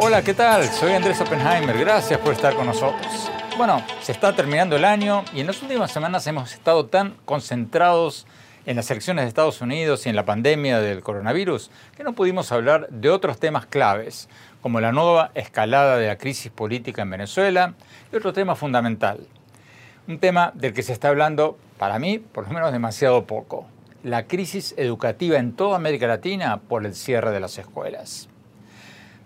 Hola, ¿qué tal? Soy Andrés Oppenheimer. Gracias por estar con nosotros. Bueno, se está terminando el año y en las últimas semanas hemos estado tan concentrados en las elecciones de Estados Unidos y en la pandemia del coronavirus que no pudimos hablar de otros temas claves, como la nueva escalada de la crisis política en Venezuela y otro tema fundamental, un tema del que se está hablando, para mí, por lo menos demasiado poco, la crisis educativa en toda América Latina por el cierre de las escuelas.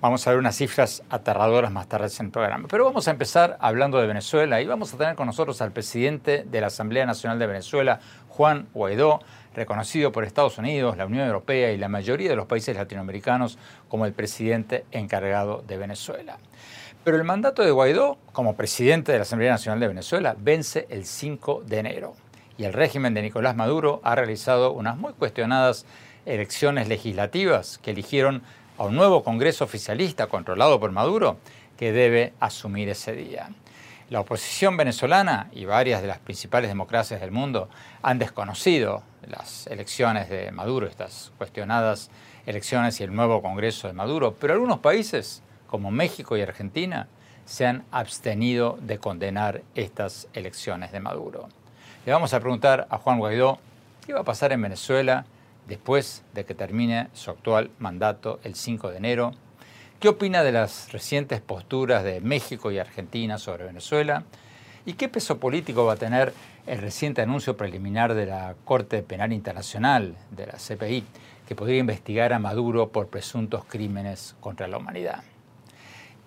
Vamos a ver unas cifras aterradoras más tarde en el programa. Pero vamos a empezar hablando de Venezuela y vamos a tener con nosotros al presidente de la Asamblea Nacional de Venezuela, Juan Guaidó, reconocido por Estados Unidos, la Unión Europea y la mayoría de los países latinoamericanos como el presidente encargado de Venezuela. Pero el mandato de Guaidó como presidente de la Asamblea Nacional de Venezuela vence el 5 de enero y el régimen de Nicolás Maduro ha realizado unas muy cuestionadas elecciones legislativas que eligieron a un nuevo Congreso oficialista controlado por Maduro que debe asumir ese día. La oposición venezolana y varias de las principales democracias del mundo han desconocido las elecciones de Maduro, estas cuestionadas elecciones y el nuevo Congreso de Maduro, pero algunos países, como México y Argentina, se han abstenido de condenar estas elecciones de Maduro. Le vamos a preguntar a Juan Guaidó qué va a pasar en Venezuela después de que termine su actual mandato el 5 de enero. ¿Qué opina de las recientes posturas de México y Argentina sobre Venezuela? ¿Y qué peso político va a tener el reciente anuncio preliminar de la Corte Penal Internacional, de la CPI, que podría investigar a Maduro por presuntos crímenes contra la humanidad?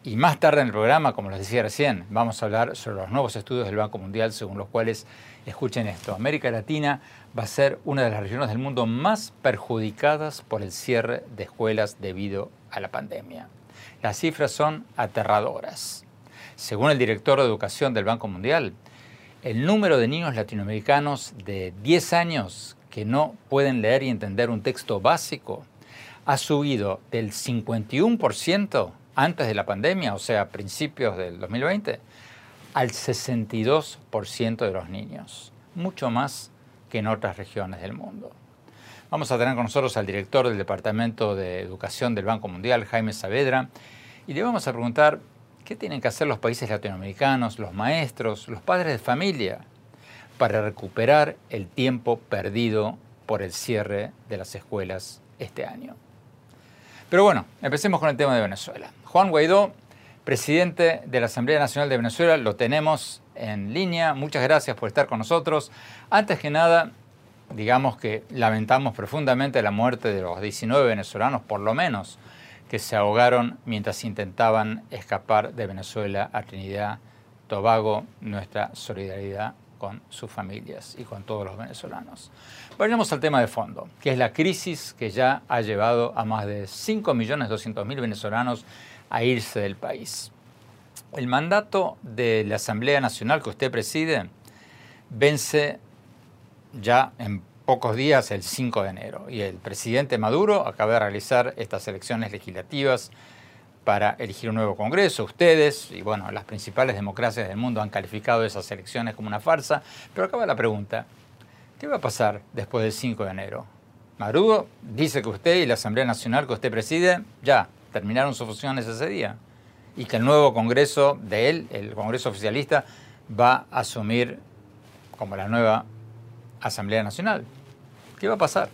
Y más tarde en el programa, como les decía recién, vamos a hablar sobre los nuevos estudios del Banco Mundial según los cuales, escuchen esto, América Latina va a ser una de las regiones del mundo más perjudicadas por el cierre de escuelas debido a la pandemia. Las cifras son aterradoras. Según el director de Educación del Banco Mundial, el número de niños latinoamericanos de 10 años que no pueden leer y entender un texto básico ha subido del 51% antes de la pandemia, o sea, principios del 2020, al 62% de los niños, mucho más que en otras regiones del mundo. Vamos a tener con nosotros al director del Departamento de Educación del Banco Mundial, Jaime Saavedra, y le vamos a preguntar qué tienen que hacer los países latinoamericanos, los maestros, los padres de familia, para recuperar el tiempo perdido por el cierre de las escuelas este año. Pero bueno, empecemos con el tema de Venezuela. Juan Guaidó, presidente de la Asamblea Nacional de Venezuela, lo tenemos en línea. Muchas gracias por estar con nosotros. Antes que nada, digamos que lamentamos profundamente la muerte de los 19 venezolanos, por lo menos, que se ahogaron mientras intentaban escapar de Venezuela a Trinidad, Tobago, nuestra solidaridad con sus familias y con todos los venezolanos. Vayamos al tema de fondo, que es la crisis que ya ha llevado a más de 5.200.000 venezolanos a irse del país. El mandato de la Asamblea Nacional que usted preside vence ya en pocos días, el 5 de enero, y el presidente Maduro acaba de realizar estas elecciones legislativas para elegir un nuevo Congreso. Ustedes y bueno, las principales democracias del mundo han calificado esas elecciones como una farsa, pero acaba la pregunta, ¿qué va a pasar después del 5 de enero? Maduro dice que usted y la Asamblea Nacional que usted preside ya terminaron sus funciones ese día y que el nuevo Congreso de él, el Congreso oficialista, va a asumir como la nueva Asamblea Nacional. ¿Qué va a pasar?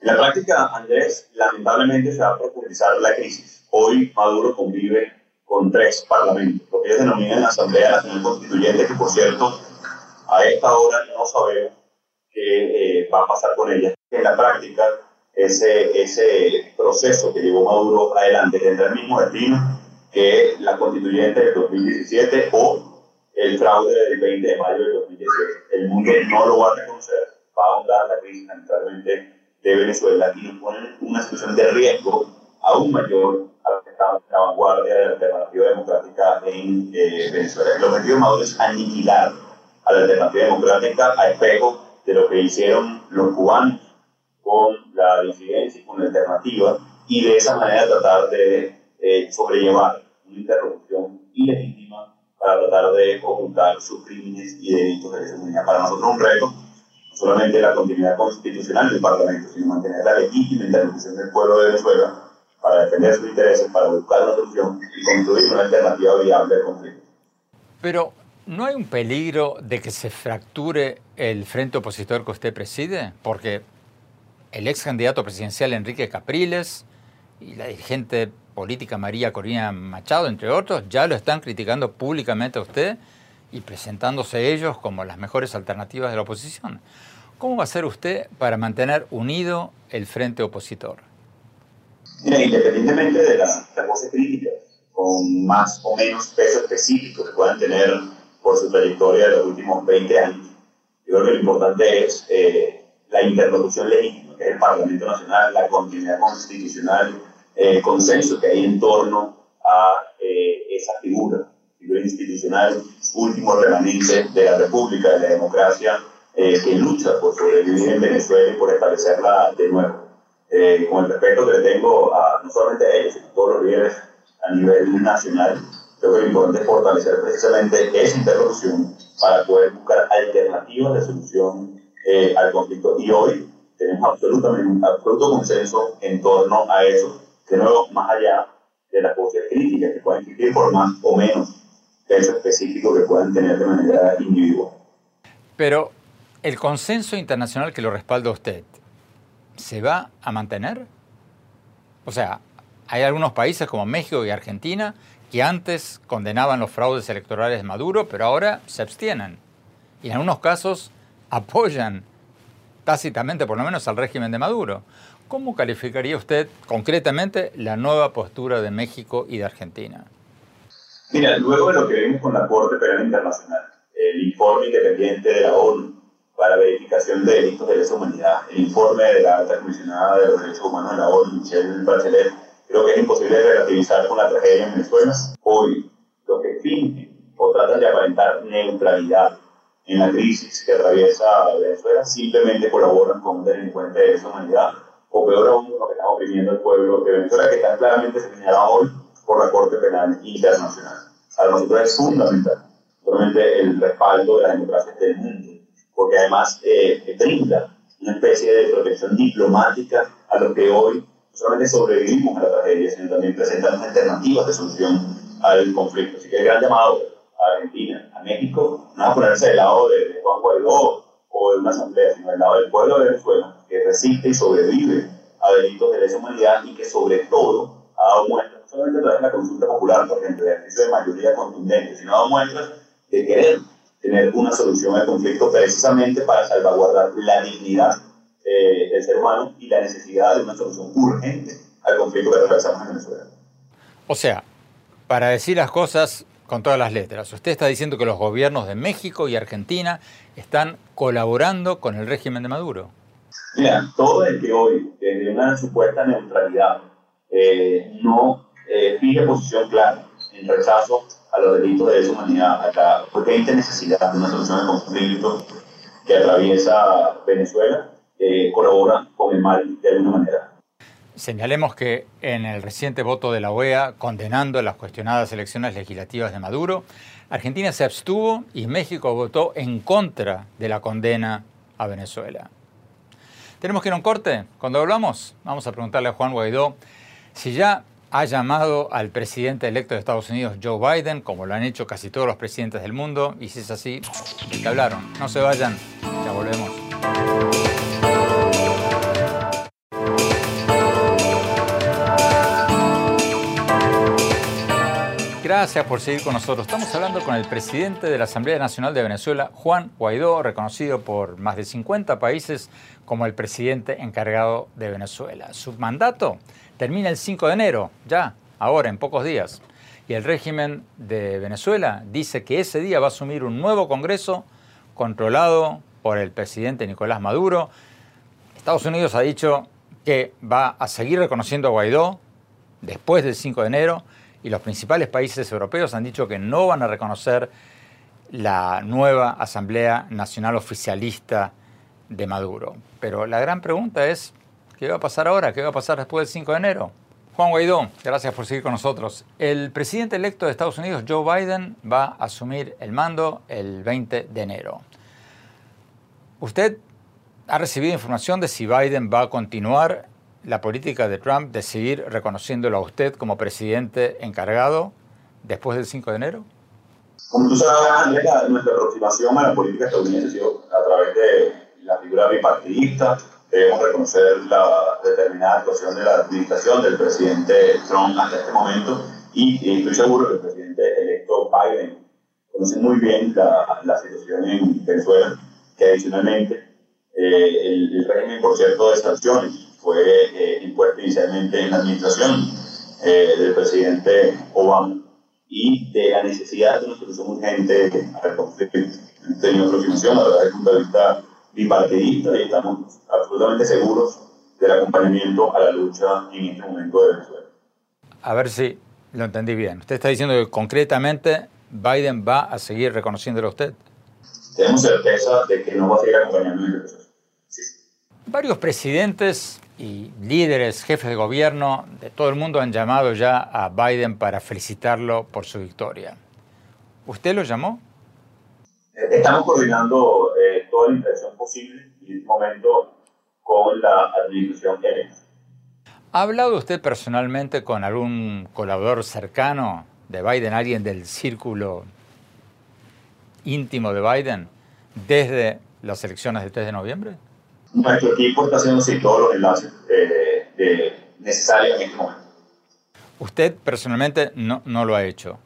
En la práctica, Andrés, lamentablemente se va a profundizar la crisis. Hoy Maduro convive con tres parlamentos, lo que ellos denominan Asamblea Nacional Constituyente, que por cierto, a esta hora no sabemos qué eh, va a pasar con ella. En la práctica, ese, ese proceso que llevó Maduro adelante tendrá el mismo destino que la constituyente del 2017 o el fraude del 20 de mayo del 2017. El mundo no lo va a reconocer, va a ahondar la crisis lamentablemente de Venezuela y nos pone una situación de riesgo aún mayor a lo que está la vanguardia de la alternativa democrática en eh, Venezuela. El objetivo de Maduro es aniquilar a la alternativa democrática a espejo de lo que hicieron los cubanos con la disidencia y con la alternativa y de esa manera tratar de eh, sobrellevar una interrupción ilegítima para tratar de ocultar sus crímenes y delitos de lesa humanidad. Para nosotros un reto, no solamente la continuidad constitucional del Parlamento, sino mantener la legítima intervención del pueblo de Venezuela para defender sus intereses, para buscar una solución y construir una alternativa viable al conflicto. Pero, ¿no hay un peligro de que se fracture el frente opositor que usted preside? Porque el ex candidato presidencial Enrique Capriles y la dirigente política María Corina Machado, entre otros, ya lo están criticando públicamente a usted y presentándose ellos como las mejores alternativas de la oposición. ¿Cómo va a hacer usted para mantener unido el frente opositor? Independientemente de las, voces críticas, con más o menos peso específico que puedan tener por su trayectoria de los últimos 20 años, yo creo que lo importante es eh, la interlocución legítima, que es el Parlamento Nacional, la continuidad constitucional, el consenso que hay en torno a eh, esa figura, figura institucional, último remanente de la República, de la democracia, eh, que lucha por sobrevivir en Venezuela y por establecerla de nuevo. Eh, con el respeto que le tengo a, no solamente a ellos, sino a todos los líderes a nivel nacional, creo que lo importante es fortalecer precisamente esa interlocución para poder buscar alternativas de solución al conflicto. Y hoy tenemos absolutamente un absoluto consenso en torno a eso de nuevo, más allá de las voces críticas que pueden existir por más o menos peso específico que puedan tener de manera individual. Pero el consenso internacional que lo respalda usted, ¿se va a mantener? O sea, hay algunos países como México y Argentina que antes condenaban los fraudes electorales de Maduro, pero ahora se abstienen. Y en algunos casos apoyan tácitamente, por lo menos, al régimen de Maduro. ¿Cómo calificaría usted concretamente la nueva postura de México y de Argentina? Mira, luego de lo que vimos con la Corte Penal Internacional, el informe independiente de la ONU para verificación de delitos de lesa humanidad, el informe de la alta comisionada de los derechos humanos de la ONU, Michelle Bachelet, creo que es imposible relativizar con la tragedia en Venezuela. Hoy, lo que fingen o tratan de aparentar neutralidad en la crisis que atraviesa Venezuela simplemente colaboran con un delincuente de lesa humanidad o peor aún, lo que está oprimiendo el pueblo de Venezuela, que está claramente señalado hoy por la Corte Penal Internacional. Para nosotros es fundamental, solamente el respaldo de las democracias del mundo, porque además eh, brinda una especie de protección diplomática a lo que hoy no solamente sobrevivimos a la tragedia, sino también presentan alternativas de solución al conflicto. Así que el gran llamado a Argentina, a México, no a ponerse del lado de, Juan Guaidó o de una asamblea, sino del lado del pueblo de Venezuela, que resiste y sobrevive a delitos de lesa humanidad y que sobre todo ha dado muestras, no solamente a través de la consulta popular, por ejemplo, de ejercicio de mayoría contundente, sino ha dado muestras de querer tener una solución al conflicto precisamente para salvaguardar la dignidad eh, del ser humano y la necesidad de una solución urgente al conflicto que atravesamos en Venezuela. O sea, para decir las cosas con todas las letras, usted está diciendo que los gobiernos de México y Argentina están colaborando con el régimen de Maduro. Mira, todo el que hoy, desde una supuesta neutralidad, eh, no eh, fije posición clara en rechazo a los delitos de deshumanidad, a la potente necesidad de una solución al conflicto que atraviesa Venezuela, eh, colabora con el mal de alguna manera. Señalemos que en el reciente voto de la OEA condenando las cuestionadas elecciones legislativas de Maduro, Argentina se abstuvo y México votó en contra de la condena a Venezuela. Tenemos que ir a un corte. Cuando volvamos, vamos a preguntarle a Juan Guaidó si ya ha llamado al presidente electo de Estados Unidos, Joe Biden, como lo han hecho casi todos los presidentes del mundo, y si es así, ¿de qué hablaron? No se vayan, ya volvemos. Gracias por seguir con nosotros. Estamos hablando con el presidente de la Asamblea Nacional de Venezuela, Juan Guaidó, reconocido por más de 50 países como el presidente encargado de Venezuela. Su mandato termina el 5 de enero, ya, ahora, en pocos días. Y el régimen de Venezuela dice que ese día va a asumir un nuevo Congreso controlado por el presidente Nicolás Maduro. Estados Unidos ha dicho que va a seguir reconociendo a Guaidó después del 5 de enero y los principales países europeos han dicho que no van a reconocer la nueva Asamblea Nacional Oficialista de Maduro. Pero la gran pregunta es, ¿qué va a pasar ahora? ¿Qué va a pasar después del 5 de enero? Juan Guaidó, gracias por seguir con nosotros. El presidente electo de Estados Unidos, Joe Biden, va a asumir el mando el 20 de enero. ¿Usted ha recibido información de si Biden va a continuar la política de Trump de seguir reconociéndolo a usted como presidente encargado después del 5 de enero? Como tú sabes, nuestra aproximación a la política estadounidense a través de la figura bipartidista. Debemos reconocer la determinada actuación de la administración del presidente Trump hasta este momento y estoy seguro que el presidente electo Biden conoce muy bien la, la situación en Venezuela, que adicionalmente eh, el, el régimen, por cierto, de sanciones fue eh, impuesto inicialmente en la administración eh, del presidente Obama y de la necesidad de una solución urgente al conflicto. Hemos tenido aproximación a través del punto de vista bipartidista y estamos absolutamente seguros del acompañamiento a la lucha en este momento de Venezuela. A ver si lo entendí bien. Usted está diciendo que concretamente Biden va a seguir reconociéndolo a usted. Tenemos certeza de que no va a seguir acompañando en el proceso. Sí. Varios presidentes y líderes, jefes de gobierno de todo el mundo han llamado ya a Biden para felicitarlo por su victoria. ¿Usted lo llamó? Estamos coordinando eh, toda la intención posible en este momento con la administración que ¿Ha hablado usted personalmente con algún colaborador cercano de Biden, alguien del círculo íntimo de Biden, desde las elecciones del 3 de noviembre? nuestro equipo está haciendo todos los enlaces eh, necesarios en este momento. ¿Usted personalmente no, no, lo ha hecho?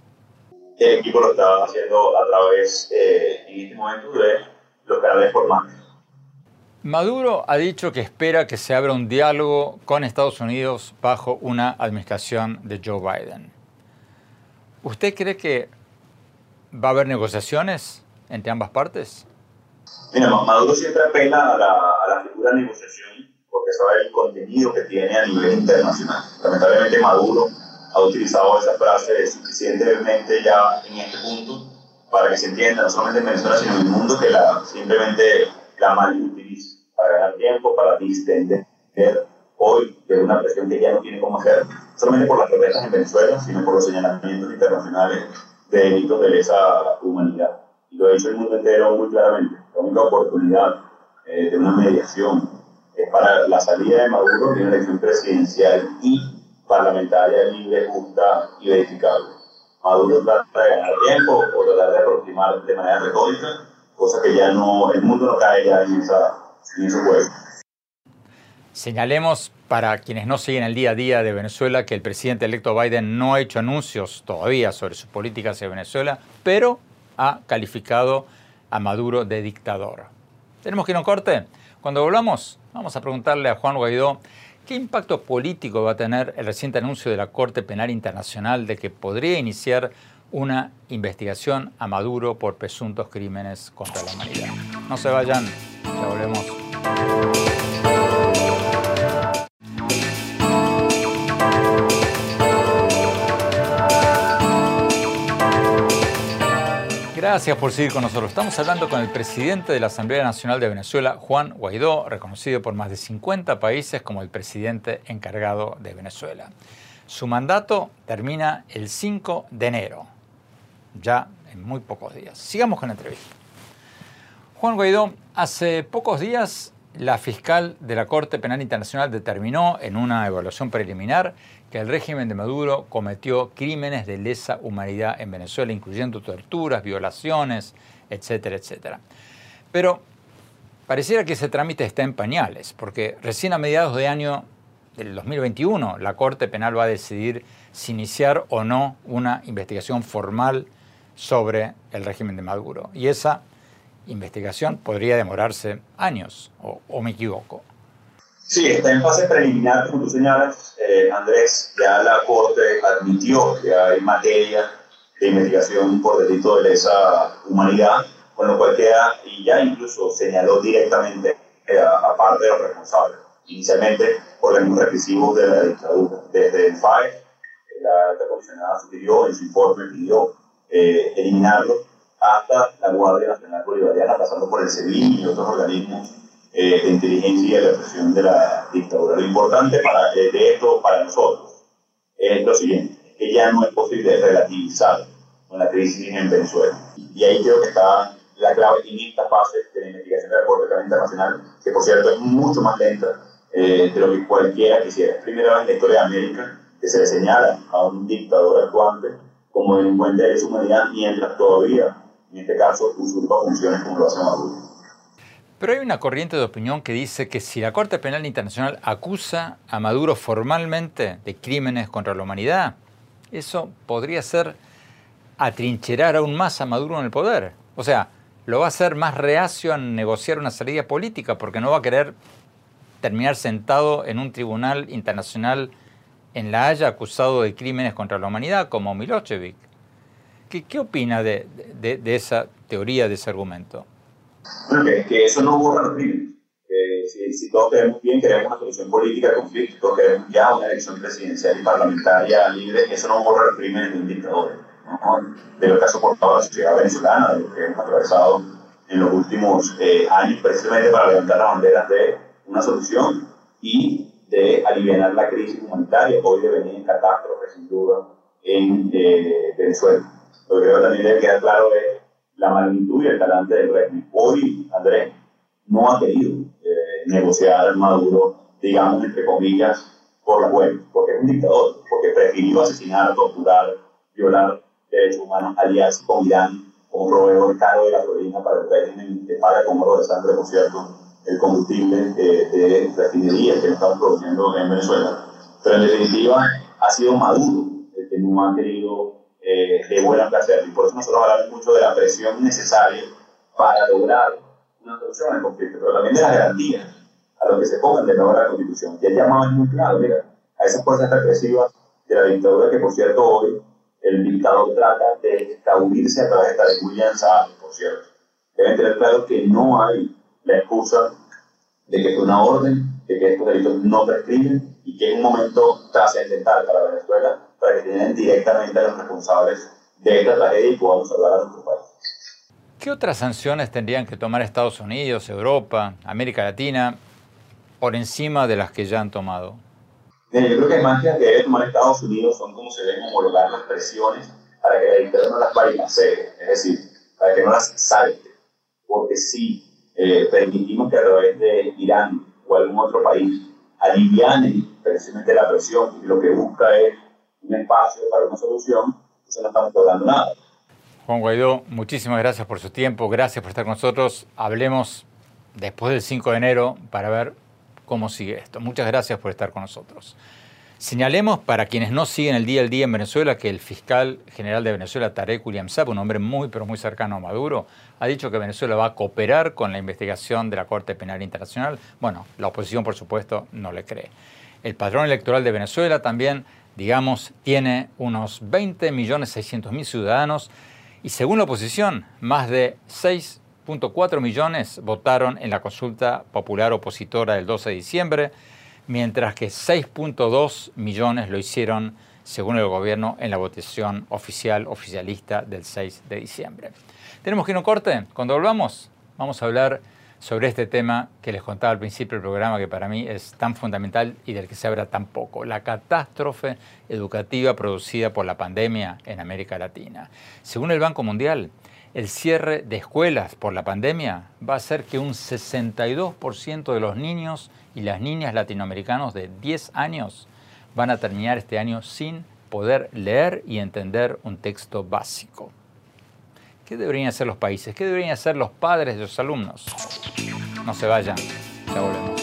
El equipo lo está haciendo a través, eh, en este momento, de los canales formales. Maduro ha dicho que espera que se abra un diálogo con Estados Unidos bajo una administración de Joe Biden. ¿Usted cree que va a haber negociaciones entre ambas partes? Mira, Maduro siempre apela a la, a la figura de negociación porque sabe el contenido que tiene a nivel internacional. Lamentablemente Maduro ha utilizado esa frase suficientemente ya en este punto para que se entienda, no solamente en Venezuela, sino en el mundo, que la, simplemente la mal utiliza para ganar tiempo, para distender hoy de una presión que ya no tiene cómo hacer, solamente por las protestas en Venezuela, sino por los señalamientos internacionales de delitos de lesa humanidad. Y lo ha dicho el mundo entero muy claramente la única oportunidad eh, de una mediación es para la salida de Maduro de una elección presidencial y parlamentaria libre, justa y verificable. Maduro trata de ganar tiempo o tratar de aproximar de manera retórica, cosa que ya no, el mundo no cae ya en, esa, en juego. Señalemos para quienes no siguen el día a día de Venezuela que el presidente electo Biden no ha hecho anuncios todavía sobre sus políticas hacia Venezuela, pero ha calificado a Maduro de dictador. Tenemos que ir a un corte. Cuando volvamos, vamos a preguntarle a Juan Guaidó qué impacto político va a tener el reciente anuncio de la Corte Penal Internacional de que podría iniciar una investigación a Maduro por presuntos crímenes contra la humanidad. No se vayan, ya volvemos. Gracias por seguir con nosotros. Estamos hablando con el presidente de la Asamblea Nacional de Venezuela, Juan Guaidó, reconocido por más de 50 países como el presidente encargado de Venezuela. Su mandato termina el 5 de enero, ya en muy pocos días. Sigamos con la entrevista. Juan Guaidó, hace pocos días la fiscal de la Corte Penal Internacional determinó en una evaluación preliminar que el régimen de Maduro cometió crímenes de lesa humanidad en Venezuela, incluyendo torturas, violaciones, etcétera, etcétera. Pero pareciera que ese trámite está en pañales, porque recién a mediados de año del 2021 la Corte Penal va a decidir si iniciar o no una investigación formal sobre el régimen de Maduro. Y esa investigación podría demorarse años, o, me equivoco. Sí, está en fase preliminar, como tú señalas, eh, Andrés. Ya la Corte admitió que hay materia de investigación por delito de lesa humanidad, con lo cual queda, y ya incluso señaló directamente a, parte de los responsables. Inicialmente, organismos represivos de la dictadura. Desde el FAE, la alta comisionada sugirió en su informe, pidió eh, eliminarlo, hasta la Guardia Nacional Bolivariana, pasando por el CEBIN y otros organismos eh, de inteligencia y de represión de la dictadura. Lo importante para, de esto para nosotros es lo siguiente, que ya no es posible relativizar con la crisis en Venezuela. Y ahí creo que está la clave en esta fase de la investigación de la Corte Penal Internacional, que por cierto es mucho más lenta eh, de lo que cualquiera quisiera. Es primera vez en la historia de América que se le señala a un dictador actuante como delincuente de su humanidad mientras todavía en este caso, usurpa funciones como lo hace Maduro. Pero hay una corriente de opinión que dice que si la Corte Penal Internacional acusa a Maduro formalmente de crímenes contra la humanidad, eso podría ser atrincherar aún más a Maduro en el poder. O sea, lo va a hacer más reacio a negociar una salida política porque no va a querer terminar sentado en un tribunal internacional en La Haya acusado de crímenes contra la humanidad como Milosevic. ¿Qué, opina de, esa teoría, de ese argumento? Bueno, que, que eso no borra los crímenes. Si, si, todos queremos bien, queremos una solución política de conflicto, queremos ya una elección presidencial y parlamentaria libre, eso no borra los crímenes de un dictador. ¿no? De lo que ha soportado la sociedad venezolana, de lo que hemos atravesado en los últimos eh, años, precisamente para levantar las banderas de una solución y de aliviar la crisis humanitaria, hoy de venir en catástrofe, sin duda, en eh, Venezuela. Lo que creo también debe quedar claro es la magnitud y el talante del régimen. Hoy, Andrés, no ha querido eh, negociar Maduro, digamos, entre comillas, por la web, porque es un dictador, porque prefirió asesinar, torturar, violar derechos humanos, aliarse con Irán como proveedor caro de gasolina para el régimen que paga con oro de sangre, por cierto, el combustible de, de refinerías que estamos produciendo en Venezuela. Pero en definitiva, ha sido Maduro el que no ha querido eh, de buena placer. Y por eso nosotros hablamos mucho de la presión necesaria para lograr una solución al conflicto, pero también de las garantías a lo que se pongan de nuevo la Constitución. Y el llamado es muy claro, mira, a esas fuerzas represivas de la dictadura que, por cierto, hoy el dictador trata de escabullirse a través de William por cierto. Deben tener claro que no hay la excusa de que fue una orden, de que estos delitos no prescriben y que es un momento trascendental para Venezuela para que tienen directamente a los responsables de esta tragedia y podamos salvar a nuestro país. ¿Qué otras sanciones tendrían que tomar Estados Unidos, Europa, América Latina por encima de las que ya han tomado? Yo creo que más que las que debe tomar Estados Unidos son como se deben homologar las presiones para que la dictadura no las bailacee, es decir, para que no las salte. Porque si eh, permitimos que a través de Irán o algún otro país alivianen precisamente la presión y lo que busca es un espacio para una solución, entonces no estamos logrando nada. Juan Guaidó, muchísimas gracias por su tiempo, gracias por estar con nosotros. Hablemos después del 5 de enero para ver cómo sigue esto. Muchas gracias por estar con nosotros. Señalemos para quienes no siguen el día al día en Venezuela que el fiscal general de Venezuela, Tarek William Saab, un hombre muy pero muy cercano a Maduro, ha dicho que Venezuela va a cooperar con la investigación de la Corte Penal Internacional. Bueno, la oposición por supuesto no le cree. El padrón electoral de Venezuela también digamos, tiene unos 20.600.000 ciudadanos y según la oposición, más de 6.4 millones votaron en la consulta popular opositora del 12 de diciembre, mientras que 6.2 millones lo hicieron, según el gobierno, en la votación oficial, oficialista del 6 de diciembre. Tenemos que ir a un corte. Cuando volvamos, vamos a hablar sobre este tema que les contaba al principio del programa, que para mí es tan fundamental y del que se habla tan poco, la catástrofe educativa producida por la pandemia en América Latina. Según el Banco Mundial, el cierre de escuelas por la pandemia va a hacer que un 62% de los niños y las niñas latinoamericanos de 10 años van a terminar este año sin poder leer y entender un texto básico. ¿Qué deberían hacer los países? ¿Qué deberían hacer los padres de los alumnos? No se vayan, ya volvemos.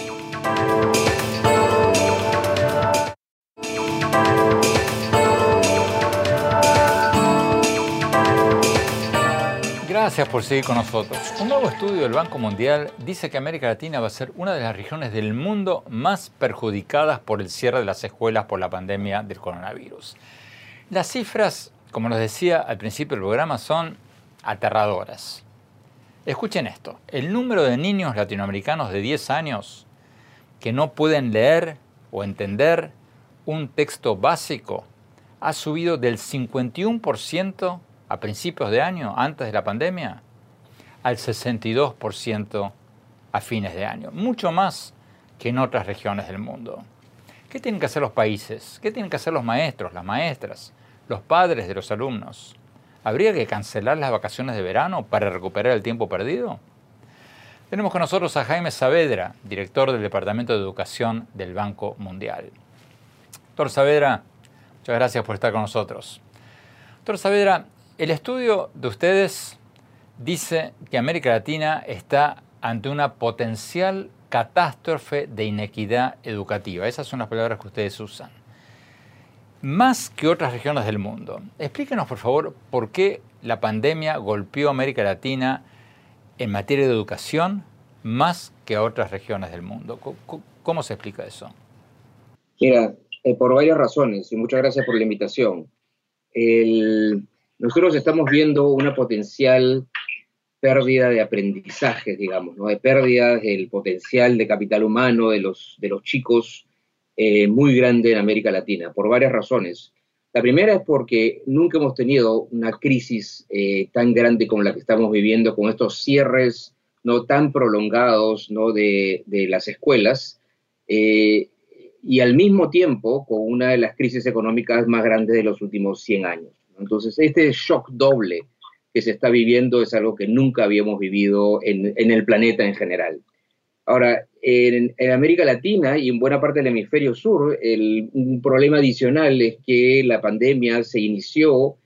Gracias por seguir con nosotros. Un nuevo estudio del Banco Mundial dice que América Latina va a ser una de las regiones del mundo más perjudicadas por el cierre de las escuelas por la pandemia del coronavirus. Las cifras, como les decía al principio del programa, son aterradoras. Escuchen esto, el número de niños latinoamericanos de 10 años que no pueden leer o entender un texto básico ha subido del 51% a principios de año, antes de la pandemia, al 62% a fines de año, mucho más que en otras regiones del mundo. ¿Qué tienen que hacer los países? ¿Qué tienen que hacer los maestros, las maestras, los padres de los alumnos? ¿Habría que cancelar las vacaciones de verano para recuperar el tiempo perdido? Tenemos con nosotros a Jaime Saavedra, director del Departamento de Educación del Banco Mundial. Doctor Saavedra, muchas gracias por estar con nosotros. Doctor Saavedra, el estudio de ustedes dice que América Latina está ante una potencial catástrofe de inequidad educativa. Esas son las palabras que ustedes usan. Más que otras regiones del mundo. Explíquenos, por favor, por qué la pandemia golpeó a América Latina en materia de educación más que a otras regiones del mundo. ¿Cómo, se explica eso? Mira, eh, por varias razones, y muchas gracias por la invitación. Nosotros estamos viendo una potencial pérdida de aprendizaje, digamos, ¿no? de pérdida del potencial de capital humano de los, de los chicos eh, muy grande en América Latina, por varias razones. La primera es porque nunca hemos tenido una crisis eh, tan grande como la que estamos viviendo, con estos cierres no tan prolongados ¿no? De, de las escuelas, eh, y al mismo tiempo con una de las crisis económicas más grandes de los últimos 100 años. Entonces, este shock doble que se está viviendo es algo que nunca habíamos vivido en, el planeta en general. Ahora, en, América Latina y en buena parte del hemisferio sur, el, un problema adicional es que la pandemia se inició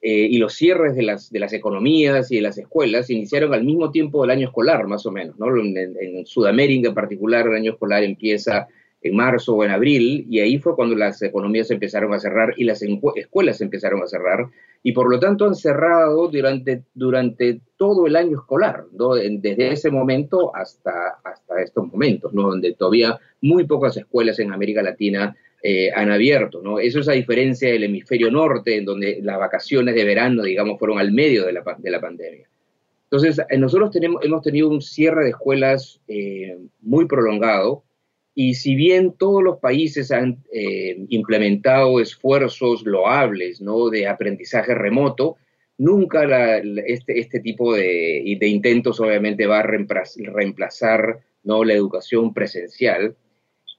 eh, y los cierres de las, de las economías y de las escuelas se iniciaron al mismo tiempo del año escolar, más o menos. ¿no? En, en Sudamérica en particular, el año escolar empieza en marzo o en abril, y ahí fue cuando las economías empezaron a cerrar y las escuelas empezaron a cerrar, y por lo tanto han cerrado durante, durante todo el año escolar, desde ese momento hasta, hasta estos momentos, donde todavía muy pocas escuelas en América Latina eh, han abierto. Eso es a diferencia del hemisferio norte, en donde las vacaciones de verano, digamos, fueron al medio de la, de la pandemia. Entonces, eh, nosotros tenemos, hemos tenido un cierre de escuelas eh, muy prolongado, y si bien todos los países han eh, implementado esfuerzos loables ¿no? de aprendizaje remoto, nunca este, este, tipo de, intentos obviamente va a reemplazar, ¿no? la educación presencial.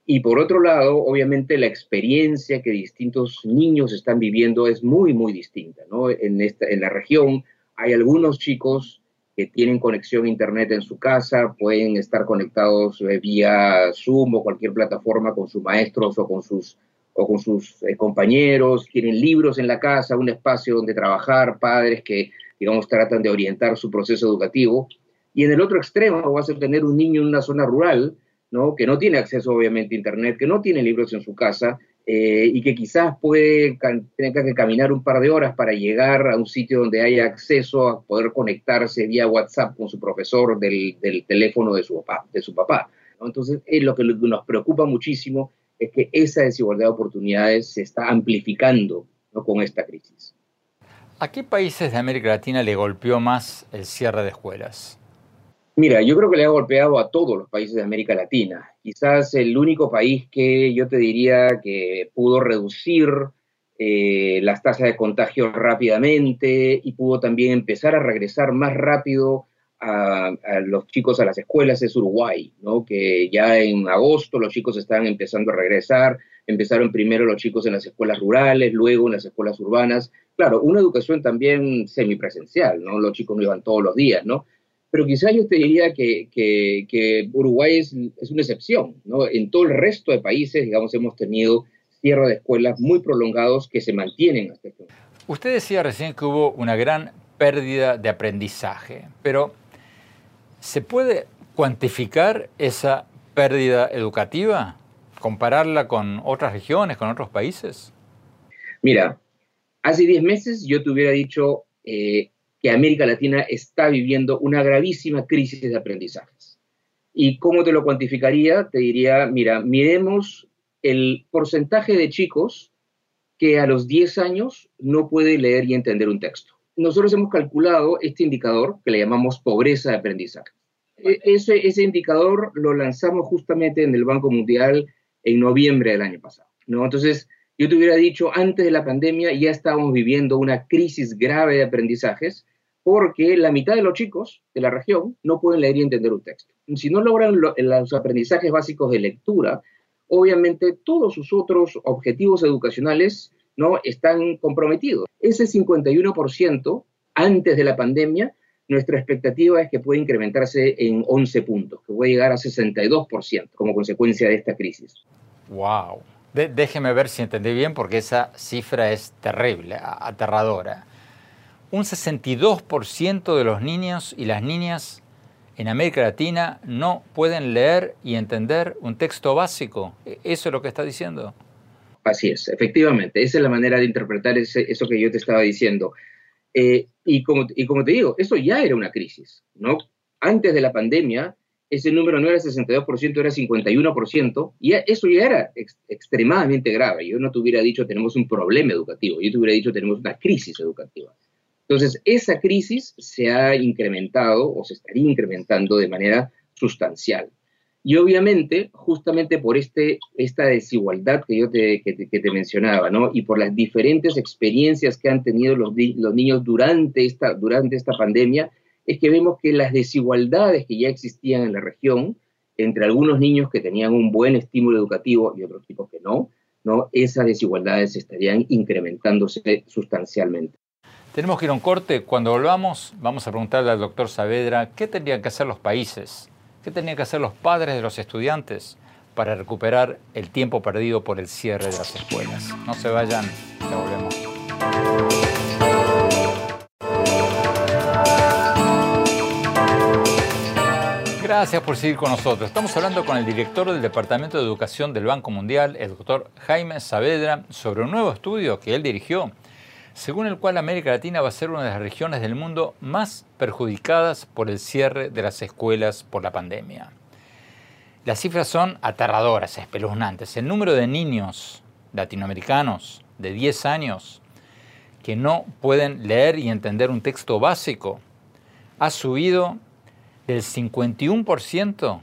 Y por otro lado, obviamente la experiencia que distintos niños están viviendo es muy, muy distinta. ¿no? En, esta, en la región hay algunos chicos que tienen conexión a Internet en su casa, pueden estar conectados eh, vía Zoom o cualquier plataforma con sus maestros o con sus, o con sus eh, compañeros, tienen libros en la casa, un espacio donde trabajar, padres que, digamos, tratan de orientar su proceso educativo. Y en el otro extremo vas a tener un niño en una zona rural, ¿no? que no tiene acceso obviamente a Internet, que no tiene libros en su casa eh, y que quizás puede tenga que caminar un par de horas para llegar a un sitio donde haya acceso a poder conectarse vía WhatsApp con su profesor del, teléfono de su papá. De su papá Entonces, es lo que nos preocupa muchísimo es que esa desigualdad de oportunidades se está amplificando con esta crisis. ¿A qué países de América Latina le golpeó más el cierre de escuelas? Mira, yo creo que le ha golpeado a todos los países de América Latina. Quizás el único país que yo te diría que pudo reducir eh, las tasas de contagio rápidamente y pudo también empezar a regresar más rápido a, los chicos a las escuelas es Uruguay, ¿no? que ya en agosto los chicos estaban empezando a regresar, empezaron primero los chicos en las escuelas rurales, luego en las escuelas urbanas. Claro, una educación también semipresencial, ¿no? Los chicos no iban todos los días, ¿no? Pero quizá yo te diría que, que, Uruguay es, es, una excepción, ¿no? En todo el resto de países, digamos, hemos tenido cierre de escuelas muy prolongados que se mantienen hasta este momento. Usted decía recién que hubo una gran pérdida de aprendizaje, pero ¿se puede cuantificar esa pérdida educativa? ¿Compararla con otras regiones, con otros países? Mira, hace 10 meses yo te hubiera dicho eh, que América Latina está viviendo una gravísima crisis de aprendizajes. ¿Y cómo te lo cuantificaría? Te diría, mira, miremos el porcentaje de chicos que a los 10 años no puede leer y entender un texto. Nosotros hemos calculado este indicador que le llamamos pobreza de aprendizaje. E, ese, indicador lo lanzamos justamente en el Banco Mundial en noviembre del año pasado. ¿no? Entonces, yo te hubiera dicho, antes de la pandemia ya estábamos viviendo una crisis grave de aprendizajes porque la mitad de los chicos de la región no pueden leer y entender un texto. Si no logran los aprendizajes básicos de lectura, obviamente todos sus otros objetivos educacionales ¿no? están comprometidos. Ese 51% antes de la pandemia, nuestra expectativa es que puede incrementarse en 11 puntos, que puede llegar a 62% como consecuencia de esta crisis. ¡Wow! Déjeme ver si entendí bien, porque esa cifra es terrible, aterradora. Un 62% de los niños y las niñas en América Latina no pueden leer y entender un texto básico. ¿E-, ¿Eso es lo que está diciendo? Así es, efectivamente. Esa es la manera de interpretar eso que yo te estaba diciendo. Eh, y, como, y como te digo, eso ya era una crisis. ¿no? Antes de la pandemia, ese número no era 62%, era 51%, y eso ya era extremadamente grave. Yo no te hubiera dicho tenemos un problema educativo, yo te hubiera dicho tenemos una crisis educativa. Entonces, esa crisis se ha incrementado o se estaría incrementando de manera sustancial. Y obviamente, justamente por este, esta desigualdad que yo te, que te, mencionaba, ¿no? Y por las diferentes experiencias que han tenido los, los niños durante esta, durante esta pandemia, es que vemos que las desigualdades que ya existían en la región, entre algunos niños que tenían un buen estímulo educativo y otros tipos que no, ¿no? esas desigualdades estarían incrementándose sustancialmente. Tenemos que ir a un corte. Cuando volvamos, vamos a preguntarle al doctor Saavedra qué tendrían que hacer los países, qué tendrían que hacer los padres de los estudiantes para recuperar el tiempo perdido por el cierre de las escuelas. No se vayan, ya volvemos. Gracias por seguir con nosotros. Estamos hablando con el director del Departamento de Educación del Banco Mundial, el doctor Jaime Saavedra, sobre un nuevo estudio que él dirigió según el cual América Latina va a ser una de las regiones del mundo más perjudicadas por el cierre de las escuelas por la pandemia. Las cifras son aterradoras, espeluznantes. El número de niños latinoamericanos de 10 años que no pueden leer y entender un texto básico ha subido del 51%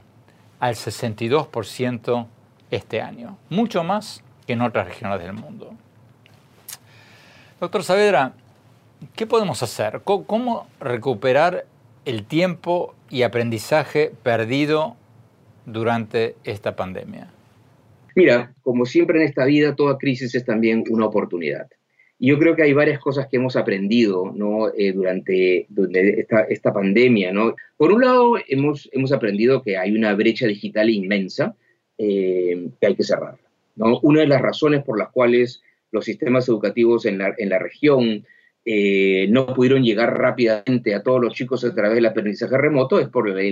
al 62% este año, mucho más que en otras regiones del mundo. Doctor Saavedra, ¿qué podemos hacer? ¿Cómo recuperar el tiempo y aprendizaje perdido durante esta pandemia? Mira, como siempre en esta vida, toda crisis es también una oportunidad. Yo creo que hay varias cosas que hemos aprendido ¿no? Eh, durante, esta, pandemia. ¿no? Por un lado, hemos, hemos aprendido que hay una brecha digital inmensa eh, que hay que cerrar. ¿no? Una de las razones por las cuales los sistemas educativos en la, en la región eh, no pudieron llegar rápidamente a todos los chicos a través del aprendizaje remoto, es porque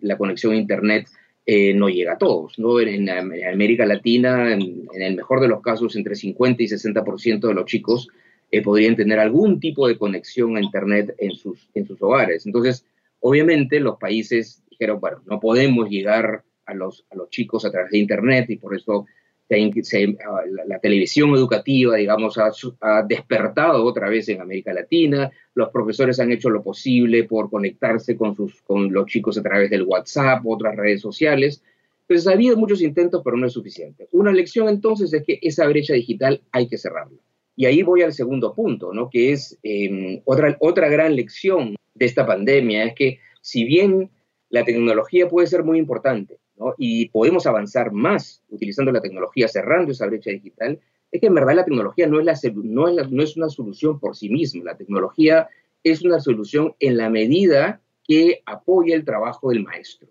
la, conexión a Internet eh, no llega a todos. ¿no? En, América Latina, en, el mejor de los casos, entre 50 y 60% de los chicos eh, podrían tener algún tipo de conexión a Internet en sus, en sus hogares. Entonces, obviamente, los países dijeron, bueno, no podemos llegar a los, a los chicos a través de Internet y por eso Ah, la, televisión educativa, digamos, ha, despertado otra vez en América Latina, los profesores han hecho lo posible por conectarse con, sus, con los chicos a través del WhatsApp, otras redes sociales. Entonces ha habido muchos intentos, pero no es suficiente. Una lección entonces es que esa brecha digital hay que cerrarla. Y ahí voy al segundo punto, ¿no? que es em, otra, otra gran lección de esta pandemia, es que si bien la tecnología puede ser muy importante, y podemos avanzar más utilizando la tecnología, cerrando esa brecha digital, es que en verdad la tecnología no es, la, no es, no es una solución por sí misma. La tecnología es una solución en la medida que apoya el trabajo del maestro.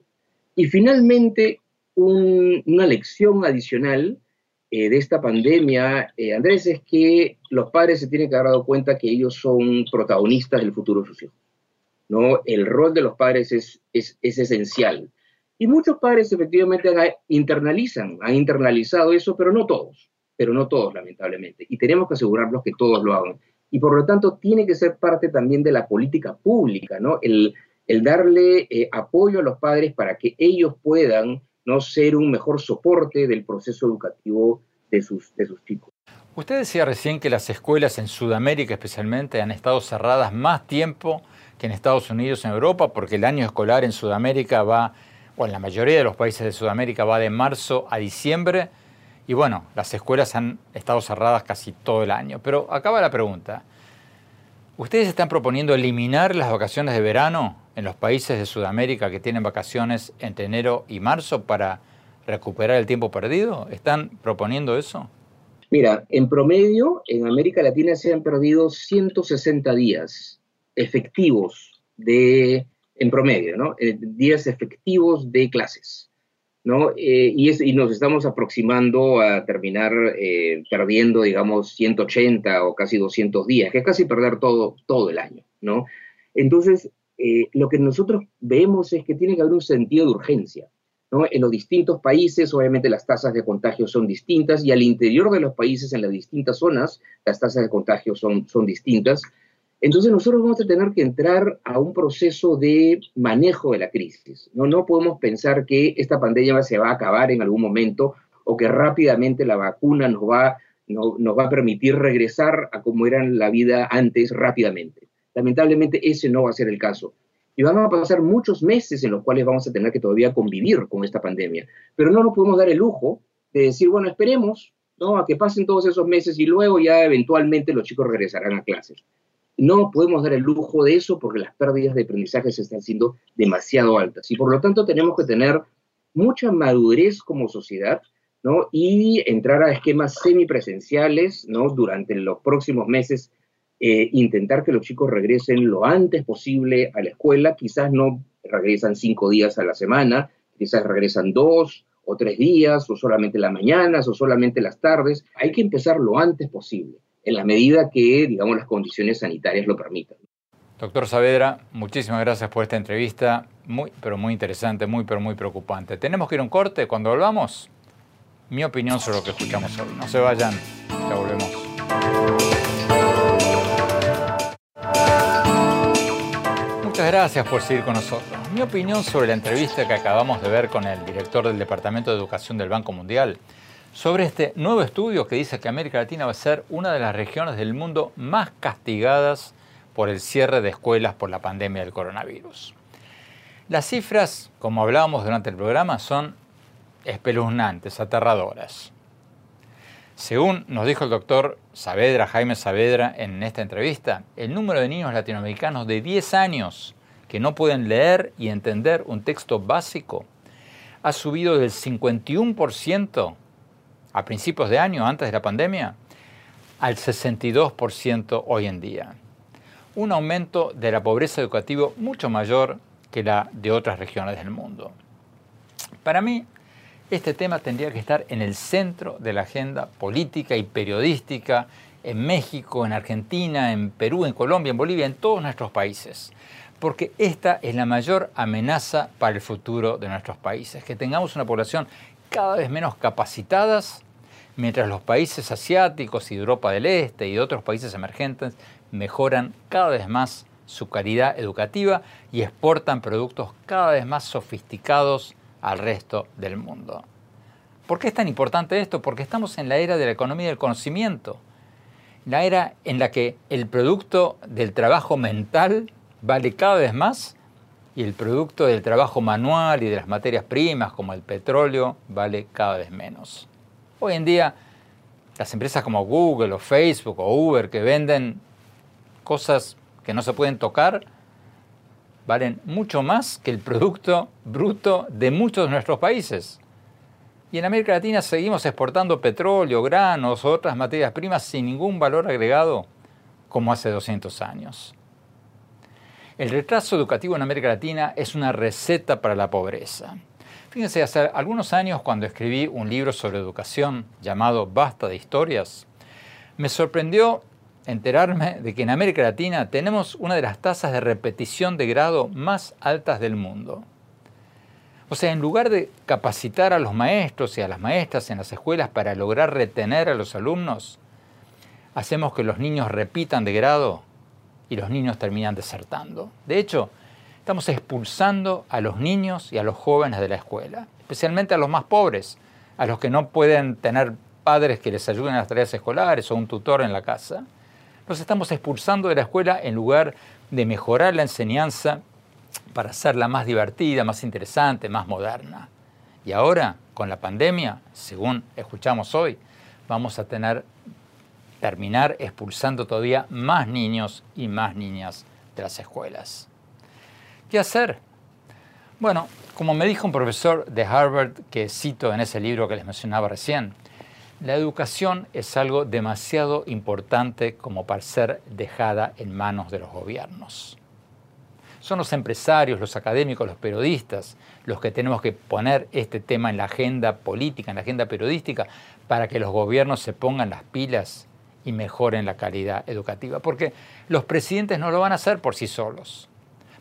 Y finalmente, una lección adicional eh, de esta pandemia, eh, Andrés, es que los padres se tienen que haber dado cuenta que ellos son protagonistas del futuro de sus hijos. ¿no? El rol de los padres es, es, es esencial. Y muchos padres efectivamente internalizan, han internalizado eso, pero no todos, pero no todos, lamentablemente. Y tenemos que asegurarnos que todos lo hagan. Y por lo tanto, tiene que ser parte también de la política pública, ¿no? El, el darle eh, apoyo a los padres para que ellos puedan no ser un mejor soporte del proceso educativo de sus, de sus chicos. Usted decía recién que las escuelas en Sudamérica especialmente han estado cerradas más tiempo que en Estados Unidos, en Europa, porque el año escolar en Sudamérica va, o en la mayoría de los países de Sudamérica va de marzo a diciembre, y bueno, las escuelas han estado cerradas casi todo el año. Pero acaba la pregunta. ¿Ustedes están proponiendo eliminar las vacaciones de verano en los países de Sudamérica que tienen vacaciones entre enero y marzo para recuperar el tiempo perdido? ¿Están proponiendo eso? Mira, en promedio en América Latina se han perdido 160 días efectivos de, en promedio, ¿no? Eh, días efectivos de clases, ¿no? Eh, y, es, y, nos estamos aproximando a terminar eh, perdiendo, digamos, 180 o casi 200 días, que es casi perder todo, todo el año, ¿no? Entonces, lo que nosotros vemos es que tiene que haber un sentido de urgencia, ¿no? En los distintos países, obviamente, las tasas de contagio son distintas y al interior de los países, en las distintas zonas, las tasas de contagio son, son distintas. Entonces nosotros vamos a tener que entrar a un proceso de manejo de la crisis. No, no podemos pensar que esta pandemia se va a acabar en algún momento o que rápidamente la vacuna nos va, no, nos va a permitir regresar a como era la vida antes rápidamente. Lamentablemente ese no va a ser el caso. Y van a pasar muchos meses en los cuales vamos a tener que todavía convivir con esta pandemia. Pero no nos podemos dar el lujo de decir, bueno, esperemos ¿no? a que pasen todos esos meses y luego ya eventualmente los chicos regresarán a clases. No podemos dar el lujo de eso porque las pérdidas de aprendizaje se están siendo demasiado altas y por lo tanto tenemos que tener mucha madurez como sociedad ¿no? y entrar a esquemas semipresenciales ¿no? durante los próximos meses, eh, intentar que los chicos regresen lo antes posible a la escuela, quizás no regresan cinco días a la semana, quizás regresan dos o tres días, o solamente las mañanas, o solamente las tardes, hay que empezar lo antes posible en la medida que, digamos, las condiciones sanitarias lo permitan. Doctor Saavedra, muchísimas gracias por esta entrevista, muy, pero muy interesante, muy, pero muy preocupante. Tenemos que ir a un corte, cuando volvamos, mi opinión sobre lo que escuchamos hoy. No se vayan, ya volvemos. Muchas gracias por seguir con nosotros. Mi opinión sobre la entrevista que acabamos de ver con el director del Departamento de Educación del Banco Mundial sobre este nuevo estudio que dice que América Latina va a ser una de las regiones del mundo más castigadas por el cierre de escuelas por la pandemia del coronavirus. Las cifras, como hablábamos durante el programa, son espeluznantes, aterradoras. Según nos dijo el doctor Saavedra, Jaime Saavedra, en esta entrevista, el número de niños latinoamericanos de 10 años que no pueden leer y entender un texto básico ha subido del 51% a principios de año, antes de la pandemia, al 62% hoy en día. Un aumento de la pobreza educativa mucho mayor que la de otras regiones del mundo. Para mí, este tema tendría que estar en el centro de la agenda política y periodística en México, en Argentina, en Perú, en Colombia, en Bolivia, en todos nuestros países. Porque esta es la mayor amenaza para el futuro de nuestros países, que tengamos una población cada vez menos capacitadas mientras los países asiáticos y de Europa del Este y otros países emergentes mejoran cada vez más su calidad educativa y exportan productos cada vez más sofisticados al resto del mundo. ¿Por qué es tan importante esto? Porque estamos en la era de la economía del conocimiento, la era en la que el producto del trabajo mental vale cada vez más y el producto del trabajo manual y de las materias primas como el petróleo vale cada vez menos. Hoy en día, las empresas como Google o Facebook o Uber que venden cosas que no se pueden tocar, valen mucho más que el Producto Bruto de muchos de nuestros países. Y en América Latina seguimos exportando petróleo, granos otras materias primas sin ningún valor agregado como hace 200 años. El retraso educativo en América Latina es una receta para la pobreza. Fíjense, hace algunos años cuando escribí un libro sobre educación llamado Basta de Historias, me sorprendió enterarme de que en América Latina tenemos una de las tasas de repetición de grado más altas del mundo. O sea, en lugar de capacitar a los maestros y a las maestras en las escuelas para lograr retener a los alumnos, hacemos que los niños repitan de grado y los niños terminan desertando. De hecho, estamos expulsando a los niños y a los jóvenes de la escuela, especialmente a los más pobres, a los que no pueden tener padres que les ayuden en las tareas escolares o un tutor en la casa. Los estamos expulsando de la escuela en lugar de mejorar la enseñanza para hacerla más divertida, más interesante, más moderna. Y ahora, con la pandemia, según escuchamos hoy, vamos a tener terminar expulsando todavía más niños y más niñas de las escuelas. ¿Qué hacer? Bueno, como me dijo un profesor de Harvard que cito en ese libro que les mencionaba recién, la educación es algo demasiado importante como para ser dejada en manos de los gobiernos. Son los empresarios, los académicos, los periodistas los que tenemos que poner este tema en la agenda política, en la agenda periodística, para que los gobiernos se pongan las pilas y mejoren la calidad educativa. Porque los presidentes no lo van a hacer por sí solos.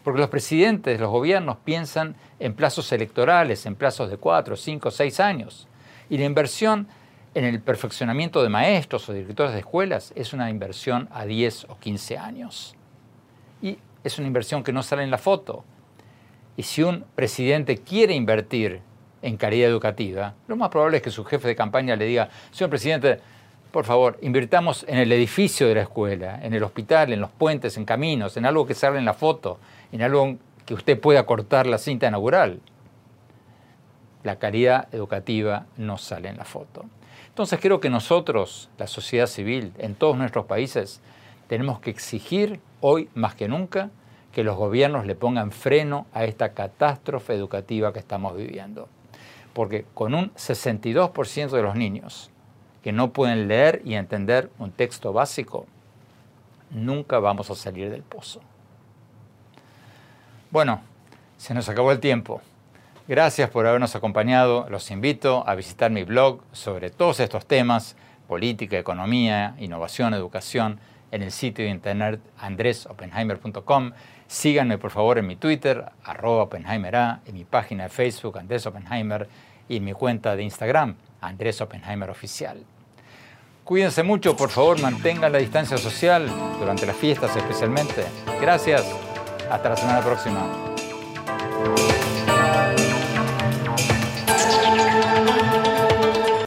Porque los presidentes, los gobiernos piensan en plazos electorales, en plazos de cuatro, cinco, seis años. Y la inversión en el perfeccionamiento de maestros o directores de escuelas es una inversión a 10 o 15 años. Y es una inversión que no sale en la foto. Y si un presidente quiere invertir en calidad educativa, lo más probable es que su jefe de campaña le diga, señor presidente, por favor, invirtamos en el edificio de la escuela, en el hospital, en los puentes, en caminos, en algo que salga en la foto, en algo que usted pueda cortar la cinta inaugural. La calidad educativa no sale en la foto. Entonces creo que nosotros, la sociedad civil, en todos nuestros países, tenemos que exigir hoy más que nunca que los gobiernos le pongan freno a esta catástrofe educativa que estamos viviendo. Porque con un 62% de los niños que no pueden leer y entender un texto básico, nunca vamos a salir del pozo. Bueno, se nos acabó el tiempo. Gracias por habernos acompañado. Los invito a visitar mi blog sobre todos estos temas, política, economía, innovación, educación, en el sitio de internet andresopenheimer.com. Síganme por favor en mi Twitter, arroba Oppenheimer en mi página de Facebook, Andrés Oppenheimer, y en mi cuenta de Instagram, Andrés Oppenheimer Oficial. Cuídense mucho, por favor, mantengan la distancia social durante las fiestas especialmente. Gracias. Hasta la semana próxima.